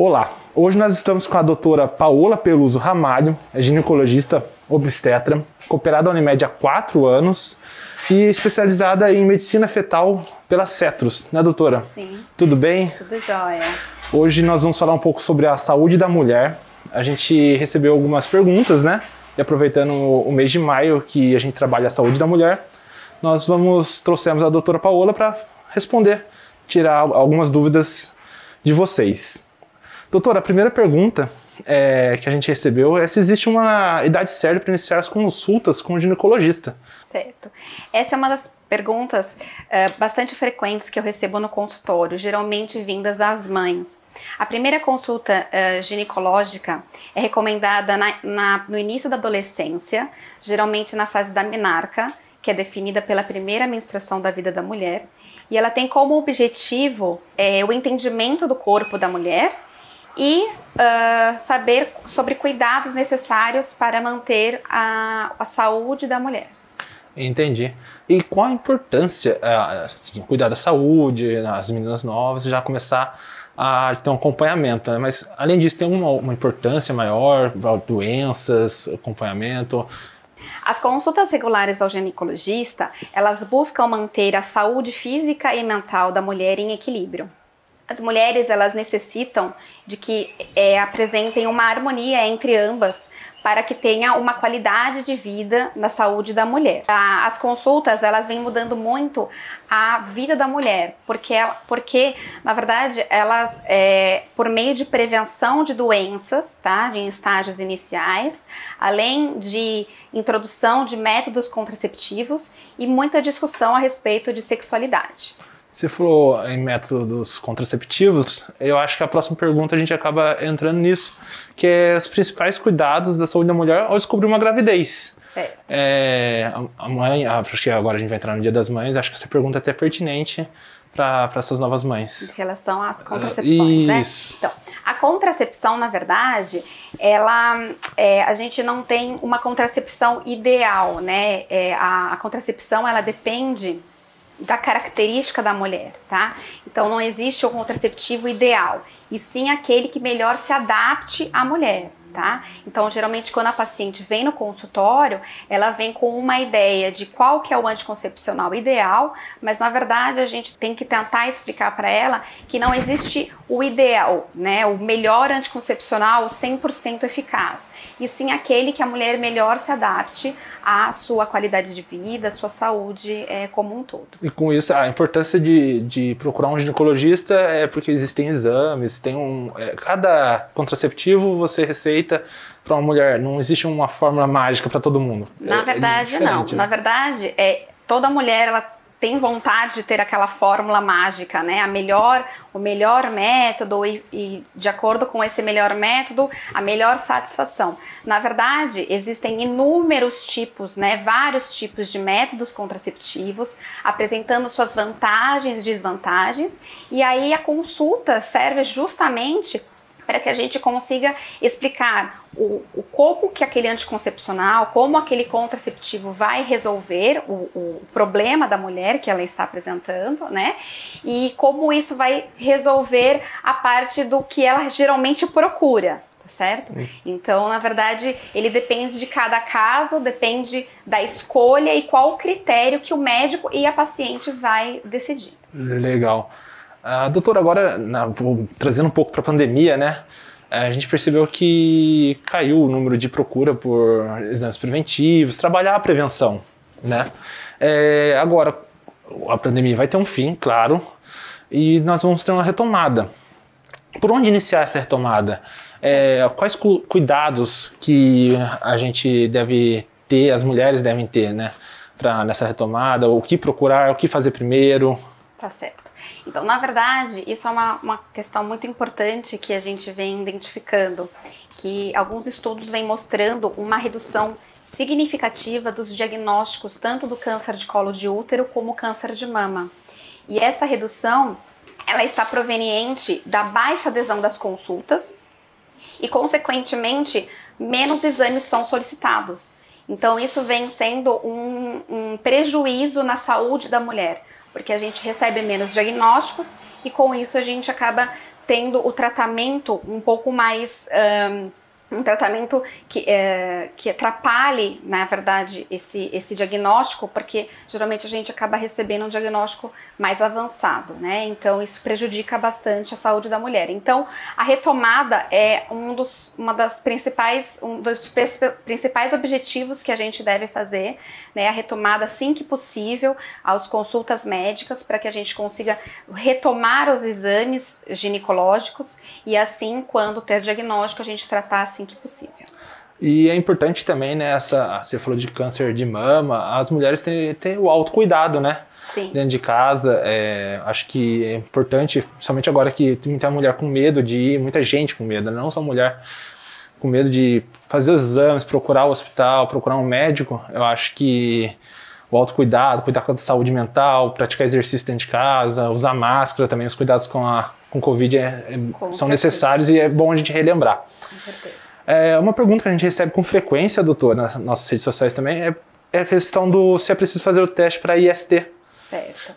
Olá, hoje nós estamos com a doutora Paola Peluso Ramalho, é ginecologista obstetra, cooperada da Unimed há quatro anos e especializada em medicina fetal pela Cetrus, né doutora? Sim. Tudo bem? Tudo jóia. Hoje nós vamos falar um pouco sobre a saúde da mulher. A gente recebeu algumas perguntas, né? E aproveitando o mês de maio que a gente trabalha a saúde da mulher, nós vamos trouxemos a doutora Paola para responder, tirar algumas dúvidas de vocês. Doutora, a primeira pergunta é, que a gente recebeu é se existe uma idade certa para iniciar as consultas com o ginecologista. Certo. Essa é uma das perguntas uh, bastante frequentes que eu recebo no consultório, geralmente vindas das mães. A primeira consulta uh, ginecológica é recomendada na, na, no início da adolescência, geralmente na fase da menarca, que é definida pela primeira menstruação da vida da mulher. E ela tem como objetivo é, o entendimento do corpo da mulher e uh, saber sobre cuidados necessários para manter a, a saúde da mulher. Entendi. E qual a importância, assim, cuidar da saúde, as meninas novas, já começar a ter um acompanhamento, né? Mas além disso, tem uma, uma importância maior, doenças, acompanhamento. As consultas regulares ao ginecologista, elas buscam manter a saúde física e mental da mulher em equilíbrio as mulheres elas necessitam de que é, apresentem uma harmonia entre ambas para que tenha uma qualidade de vida na saúde da mulher. As consultas elas vêm mudando muito a vida da mulher, porque, porque na verdade elas, é, por meio de prevenção de doenças, tá, de estágios iniciais, além de introdução de métodos contraceptivos e muita discussão a respeito de sexualidade. Você falou em métodos contraceptivos, eu acho que a próxima pergunta a gente acaba entrando nisso, que é os principais cuidados da saúde da mulher ao descobrir uma gravidez. Certo. É, a mãe, acho que agora a gente vai entrar no Dia das Mães, acho que essa pergunta é até pertinente para essas novas mães. Em relação às contracepções, uh, né? Então, a contracepção, na verdade, ela, é, a gente não tem uma contracepção ideal, né? É, a, a contracepção, ela depende da característica da mulher, tá? Então não existe o contraceptivo ideal, e sim aquele que melhor se adapte à mulher tá? Então, geralmente, quando a paciente vem no consultório, ela vem com uma ideia de qual que é o anticoncepcional ideal, mas na verdade a gente tem que tentar explicar para ela que não existe o ideal, né? O melhor anticoncepcional 100% eficaz, e sim aquele que a mulher melhor se adapte à sua qualidade de vida, à sua saúde é, como um todo. E com isso, a importância de, de procurar um ginecologista é porque existem exames, tem um. É, cada contraceptivo você receita para uma mulher. Não existe uma fórmula mágica para todo mundo. Na é, verdade, é não. Né? Na verdade, é, toda mulher ela tem vontade de ter aquela fórmula mágica, né? A melhor, o melhor método e, e, de acordo com esse melhor método, a melhor satisfação. Na verdade, existem inúmeros tipos, né? Vários tipos de métodos contraceptivos, apresentando suas vantagens e desvantagens. E aí a consulta serve justamente para que a gente consiga explicar o, o, como que aquele anticoncepcional, como aquele contraceptivo vai resolver o, o, problema da mulher que ela está apresentando, né? E como isso vai resolver a parte do que ela geralmente procura, tá certo? Então, na verdade, ele depende de cada caso, depende da escolha e qual o critério que o médico e a paciente vai decidir. Legal. Uh, doutor, agora, na, vou, trazendo um pouco para a pandemia, né? A gente percebeu que caiu o número de procura por exames preventivos, trabalhar a prevenção, né? É, agora, a pandemia vai ter um fim, claro, e nós vamos ter uma retomada. Por onde iniciar essa retomada? É, quais cu cuidados que a gente deve ter, as mulheres devem ter, né? Pra, nessa retomada, o que procurar, o que fazer primeiro? Tá certo. Então, na verdade, isso é uma, uma questão muito importante que a gente vem identificando, que alguns estudos vêm mostrando uma redução significativa dos diagnósticos tanto do câncer de colo de útero como câncer de mama. E essa redução, ela está proveniente da baixa adesão das consultas e, consequentemente, menos exames são solicitados. Então, isso vem sendo um, um prejuízo na saúde da mulher porque a gente recebe menos diagnósticos e com isso a gente acaba tendo o tratamento um pouco mais. Um, um tratamento que, é, que atrapalhe, na verdade, esse, esse diagnóstico, porque geralmente a gente acaba recebendo um diagnóstico mais avançado, né? Então isso prejudica bastante a saúde da mulher. Então a retomada é um dos, uma das principais, um dos principais objetivos que a gente deve fazer, né? A retomada assim que possível, às consultas médicas, para que a gente consiga retomar os exames ginecológicos e assim, quando ter diagnóstico, a gente tratar assim que possível. E é importante também, né, essa, você falou de câncer de mama, as mulheres têm, têm o autocuidado, né? Sim. Dentro de casa, é, acho que é importante, principalmente agora que tem muita mulher com medo de ir, muita gente com medo, não só mulher com medo de fazer os exames, procurar o hospital, procurar um médico, eu acho que o autocuidado, cuidar com a saúde mental, praticar exercício dentro de casa, usar máscara também, os cuidados com a com Covid é, é, são certeza. necessários e é bom a gente relembrar. Com certeza. É, uma pergunta que a gente recebe com frequência, doutor, nas nossas redes sociais também, é, é a questão do se é preciso fazer o teste para IST. Certo.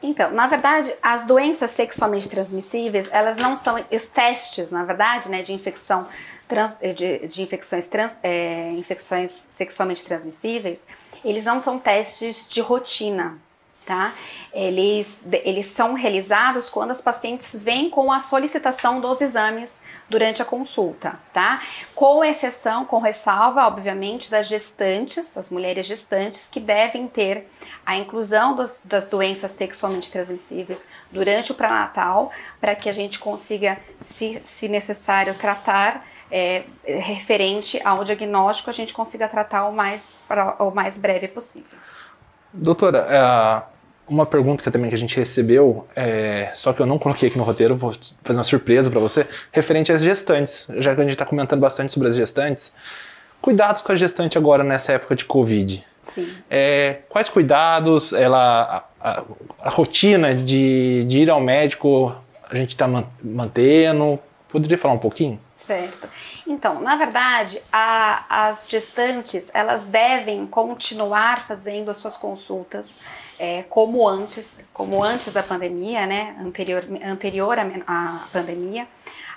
Então, na verdade, as doenças sexualmente transmissíveis, elas não são os testes, na verdade, né, de infecção trans, de, de, infecções trans, é, infecções sexualmente transmissíveis, eles não são testes de rotina, tá? Eles, eles são realizados quando as pacientes vêm com a solicitação dos exames durante a consulta, tá? Com exceção, com ressalva, obviamente, das gestantes, as mulheres gestantes, que devem ter a inclusão das, das doenças sexualmente transmissíveis durante o pré-natal, para que a gente consiga, se, se necessário, tratar é, referente ao diagnóstico, a gente consiga tratar o mais, o mais breve possível. Doutora, é, uma pergunta que também que a gente recebeu, é, só que eu não coloquei aqui no roteiro, vou fazer uma surpresa para você, referente às gestantes. Já que a gente está comentando bastante sobre as gestantes, cuidados com a gestante agora nessa época de Covid. Sim. É, quais cuidados, ela, a, a, a rotina de, de, ir ao médico, a gente está mantendo? Poderia falar um pouquinho? Certo. Então, na verdade, a, as gestantes elas devem continuar fazendo as suas consultas é, como antes, como antes da pandemia, né, anterior, anterior à pandemia.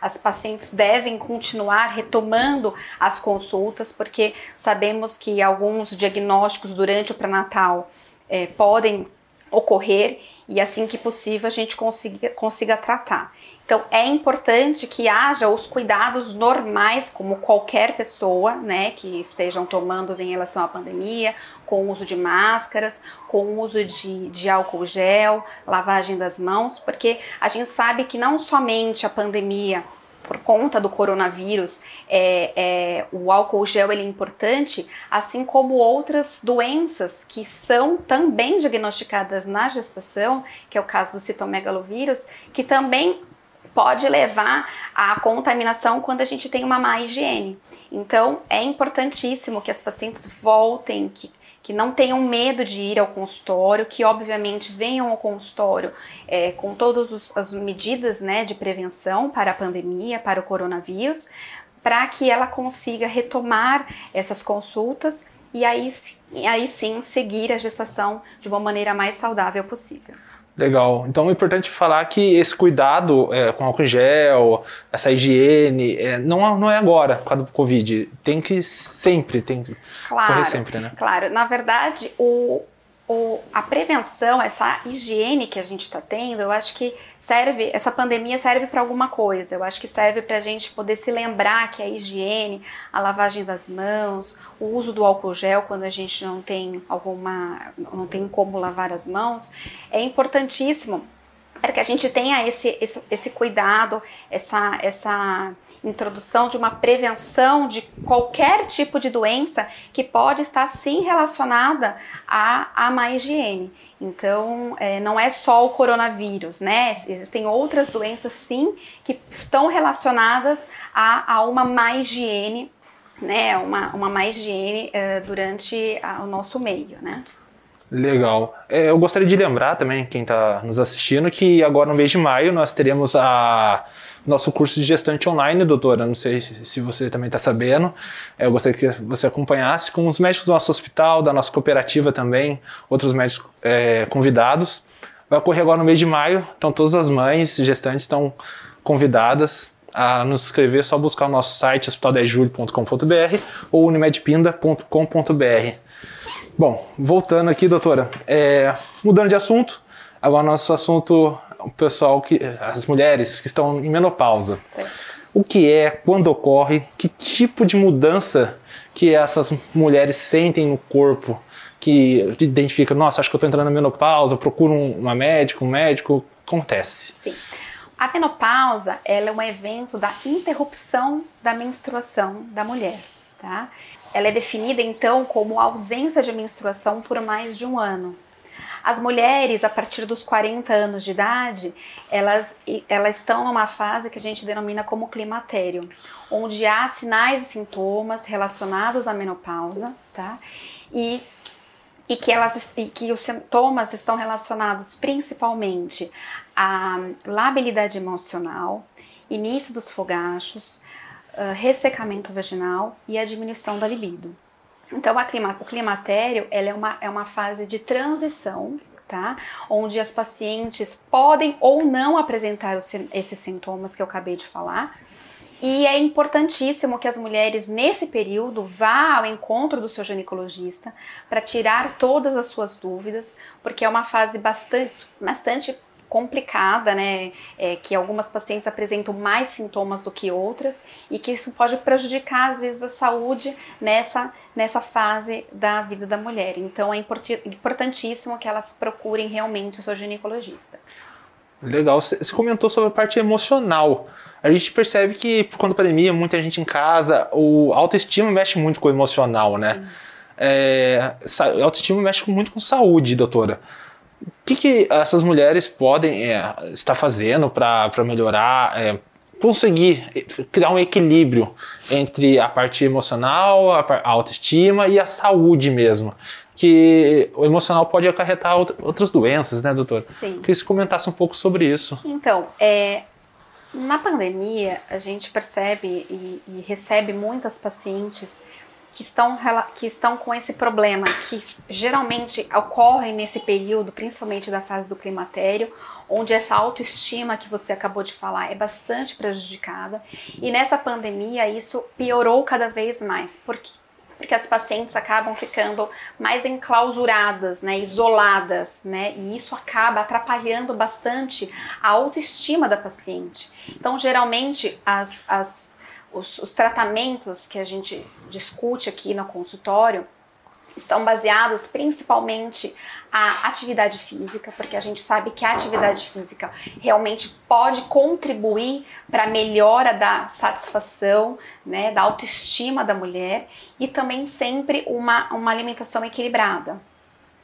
As pacientes devem continuar retomando as consultas, porque sabemos que alguns diagnósticos durante o pré-natal é, podem ocorrer e assim que possível a gente consiga, consiga tratar. Então é importante que haja os cuidados normais, como qualquer pessoa, né, que estejam tomando em relação à pandemia, com o uso de máscaras, com o uso de, de álcool gel, lavagem das mãos, porque a gente sabe que não somente a pandemia por conta do coronavírus, é, é, o álcool gel ele é importante, assim como outras doenças que são também diagnosticadas na gestação, que é o caso do citomegalovírus, que também pode levar à contaminação quando a gente tem uma má higiene. Então, é importantíssimo que as pacientes voltem, que, que não tenham medo de ir ao consultório, que obviamente venham ao consultório é, com todas as medidas né, de prevenção para a pandemia, para o coronavírus, para que ela consiga retomar essas consultas e aí, aí sim seguir a gestação de uma maneira mais saudável possível. Legal. Então é importante falar que esse cuidado é, com álcool em gel, essa higiene, é, não, não é agora, por causa do Covid. Tem que sempre, tem que claro, correr sempre, né? Claro. Na verdade, o, o, a prevenção, essa higiene que a gente está tendo, eu acho que serve, essa pandemia serve para alguma coisa. Eu acho que serve para a gente poder se lembrar que a higiene, a lavagem das mãos, o uso do álcool gel quando a gente não tem alguma, não tem como lavar as mãos, é importantíssimo para que a gente tenha esse, esse, esse cuidado, essa, essa introdução de uma prevenção de qualquer tipo de doença que pode estar sim relacionada à, à má higiene. Então, é, não é só o coronavírus, né? Existem outras doenças sim que estão relacionadas a, a uma má higiene, né? Uma, uma má higiene é, durante a, o nosso meio, né? Legal. É, eu gostaria de lembrar também, quem está nos assistindo, que agora no mês de maio nós teremos a nosso curso de gestante online, doutora. Não sei se você também está sabendo. É, eu gostaria que você acompanhasse com os médicos do nosso hospital, da nossa cooperativa também, outros médicos é, convidados. Vai ocorrer agora no mês de maio, então todas as mães gestantes estão convidadas a nos inscrever, é só buscar o nosso site hospitaldejulho.com.br ou unimedpinda.com.br. Bom, voltando aqui, doutora, é, mudando de assunto, agora nosso assunto, o pessoal que, as mulheres que estão em menopausa. Certo. O que é, quando ocorre, que tipo de mudança que essas mulheres sentem no corpo, que identifica, nossa, acho que eu estou entrando na menopausa, procuro uma médica, um médico, acontece. Sim. A menopausa ela é um evento da interrupção da menstruação da mulher. Tá? Ela é definida então como ausência de menstruação por mais de um ano. As mulheres, a partir dos 40 anos de idade, elas, elas estão numa fase que a gente denomina como climatério, onde há sinais e sintomas relacionados à menopausa, tá? E e que, elas, e que os sintomas estão relacionados principalmente à labilidade emocional, início dos fogachos, uh, ressecamento vaginal e a diminuição da libido. Então, clima, o climatério é, uma, é uma fase de transição, tá? Onde as pacientes podem ou não apresentar os, esses sintomas que eu acabei de falar, e é importantíssimo que as mulheres, nesse período, vá ao encontro do seu ginecologista para tirar todas as suas dúvidas, porque é uma fase bastante, bastante complicada, né? É, que algumas pacientes apresentam mais sintomas do que outras e que isso pode prejudicar, às vezes, a saúde nessa, nessa fase da vida da mulher. Então, é importantíssimo que elas procurem realmente o seu ginecologista. Legal. Você comentou sobre a parte emocional a gente percebe que por conta da pandemia, muita gente em casa, o autoestima mexe muito com o emocional, né? É, autoestima mexe muito com saúde, doutora. O que, que essas mulheres podem é, estar fazendo para melhorar, é, conseguir criar um equilíbrio entre a parte emocional, a, autoestima e a saúde mesmo? Que o emocional pode acarretar outras doenças, né, doutora? Sim. Queria que você comentasse um pouco sobre isso. Então, é, na pandemia, a gente percebe e, e, recebe muitas pacientes que estão, que estão com esse problema, que geralmente ocorre nesse período, principalmente da fase do climatério, onde essa autoestima que você acabou de falar é bastante prejudicada. E nessa pandemia, isso piorou cada vez mais. Por quê? porque as pacientes acabam ficando mais enclausuradas, né, isoladas, né, e isso acaba atrapalhando bastante a autoestima da paciente. Então, geralmente, as, as, os, os tratamentos que a gente discute aqui no consultório estão baseados principalmente a atividade física, porque a gente sabe que a atividade física realmente pode contribuir para a melhora da satisfação, né, da autoestima da mulher e também sempre uma, uma alimentação equilibrada.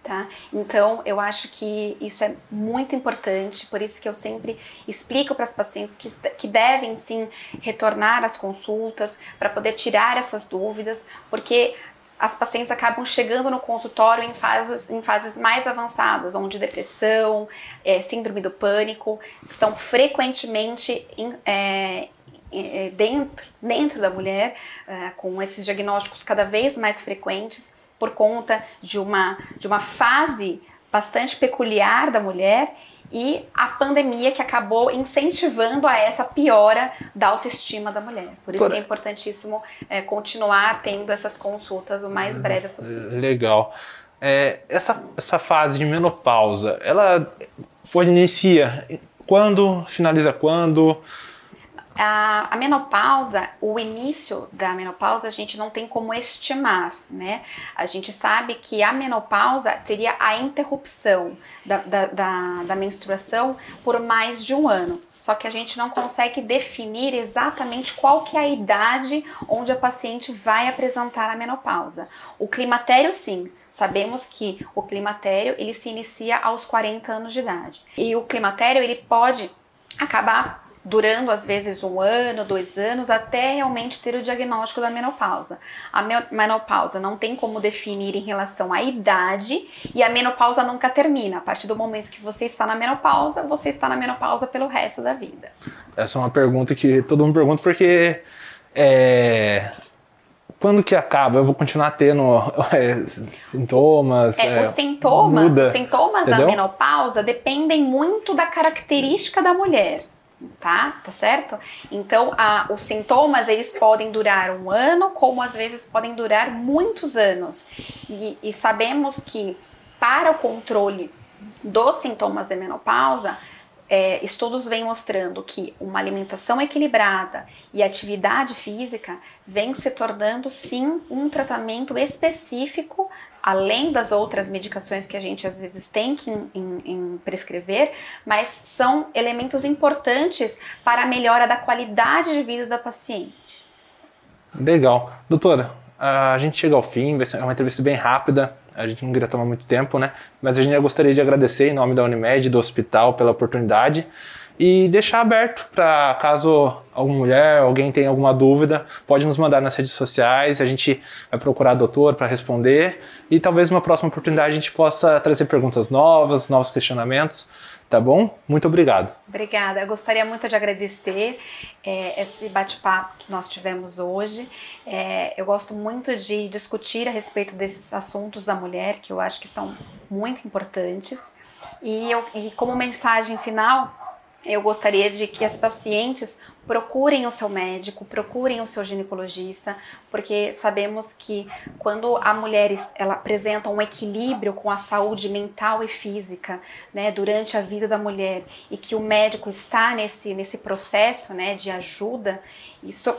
Tá? Então, eu acho que isso é muito importante, por isso que eu sempre explico para as pacientes que, que devem sim retornar às consultas para poder tirar essas dúvidas, porque as pacientes acabam chegando no consultório em fases, em fases mais avançadas, onde depressão, é, síndrome do pânico estão frequentemente em, é, é, dentro, dentro da mulher, é, com esses diagnósticos cada vez mais frequentes, por conta de uma, de uma fase bastante peculiar da mulher e a pandemia que acabou incentivando a essa piora da autoestima da mulher. Por isso Por... é importantíssimo é, continuar tendo essas consultas o mais breve possível. Legal. É, essa, essa fase de menopausa, ela pode inicia quando, finaliza quando? A, a, menopausa, o início da menopausa, a gente não tem como estimar, né? A gente sabe que a menopausa seria a interrupção da, da, da, da menstruação por mais de um ano. Só que a gente não consegue definir exatamente qual que é a idade onde a paciente vai apresentar a menopausa. O climatério, sim, Sabemos que o climatério ele se inicia aos 40 anos de idade. E o climatério ele pode acabar durando às vezes um ano, dois anos, até realmente ter o diagnóstico da menopausa. A menopausa não tem como definir em relação à idade e a menopausa nunca termina. A partir do momento que você está na menopausa, você está na menopausa pelo resto da vida. Essa é uma pergunta que todo mundo pergunta porque é, quando que acaba? Eu vou continuar tendo é, sintomas? É, é, os sintomas, muda, os sintomas da menopausa dependem muito da característica da mulher tá? Tá certo? Então, a, os sintomas eles podem durar um ano, como às vezes podem durar muitos anos. E, e sabemos que para o controle dos sintomas de menopausa, é, estudos vêm mostrando que uma alimentação equilibrada e atividade física vem se tornando sim um tratamento específico, além das outras medicações que a gente às vezes tem que em, em, prescrever, mas são elementos importantes para a melhora da qualidade de vida da paciente. Legal. Doutora, a gente chega ao fim, vai ser uma entrevista bem rápida, a gente não queria tomar muito tempo, né? Mas a gente gostaria de agradecer em nome da Unimed, do hospital, pela oportunidade e deixar aberto para caso alguma mulher, alguém tenha alguma dúvida, pode nos mandar nas redes sociais, a gente vai procurar doutor para responder e talvez numa próxima oportunidade a gente possa trazer perguntas novas, novos questionamentos. Tá bom? Muito obrigado. Obrigada. Eu gostaria muito de agradecer é, esse bate-papo que nós tivemos hoje. É, eu gosto muito de discutir a respeito desses assuntos da mulher, que eu acho que são muito importantes. E, eu, e como mensagem final, eu gostaria de que as pacientes procurem o seu médico, procurem o seu ginecologista, porque sabemos que quando a mulher ela apresenta um equilíbrio com a saúde mental e física, né, durante a vida da mulher, e que o médico está nesse nesse processo, né, de ajuda, isso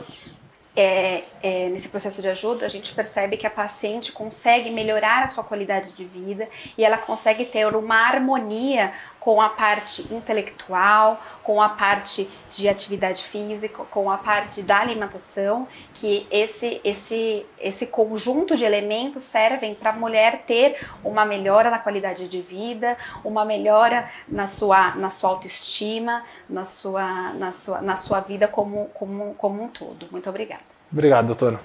é, é, nesse processo de ajuda, a gente percebe que a paciente consegue melhorar a sua qualidade de vida e ela consegue ter uma harmonia com a parte intelectual, com a parte de atividade física, com a parte da alimentação, que esse esse esse conjunto de elementos servem para a mulher ter uma melhora na qualidade de vida, uma melhora na sua na sua autoestima, na sua na sua na sua vida como como como um todo. Muito obrigada. Obrigado, doutora.